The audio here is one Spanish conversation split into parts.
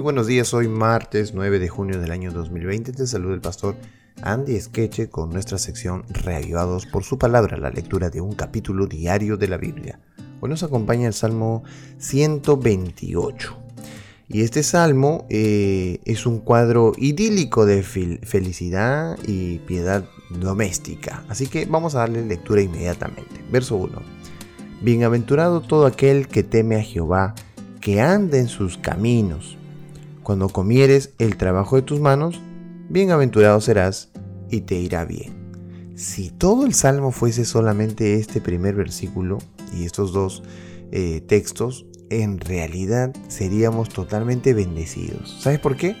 Muy buenos días, hoy martes 9 de junio del año 2020. Te saluda el pastor Andy Esqueche con nuestra sección Reavivados por su palabra, la lectura de un capítulo diario de la Biblia. Hoy nos acompaña el Salmo 128. Y este salmo eh, es un cuadro idílico de felicidad y piedad doméstica. Así que vamos a darle lectura inmediatamente. Verso 1. Bienaventurado todo aquel que teme a Jehová, que anda en sus caminos. Cuando comieres el trabajo de tus manos, bienaventurado serás y te irá bien. Si todo el salmo fuese solamente este primer versículo y estos dos eh, textos, en realidad seríamos totalmente bendecidos. ¿Sabes por qué?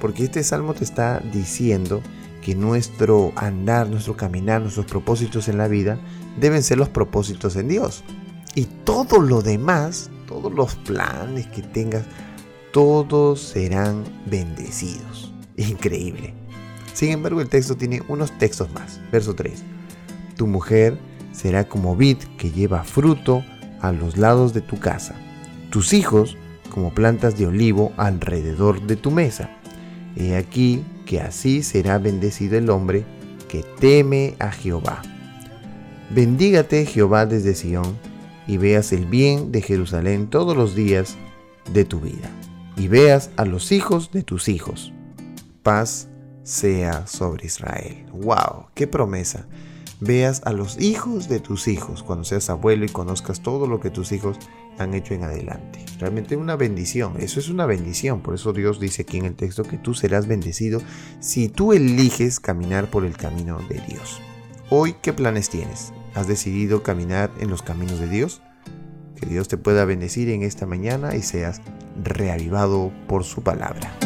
Porque este salmo te está diciendo que nuestro andar, nuestro caminar, nuestros propósitos en la vida deben ser los propósitos en Dios. Y todo lo demás, todos los planes que tengas, todos serán bendecidos. Increíble. Sin embargo, el texto tiene unos textos más. Verso 3. Tu mujer será como vid que lleva fruto a los lados de tu casa. Tus hijos como plantas de olivo alrededor de tu mesa. He aquí que así será bendecido el hombre que teme a Jehová. Bendígate Jehová desde Sión y veas el bien de Jerusalén todos los días de tu vida y veas a los hijos de tus hijos. Paz sea sobre Israel. ¡Wow! ¡Qué promesa! Veas a los hijos de tus hijos cuando seas abuelo y conozcas todo lo que tus hijos han hecho en adelante. Realmente una bendición, eso es una bendición. Por eso Dios dice aquí en el texto que tú serás bendecido si tú eliges caminar por el camino de Dios. Hoy, ¿qué planes tienes? ¿Has decidido caminar en los caminos de Dios? Que Dios te pueda bendecir en esta mañana y seas reavivado por su palabra.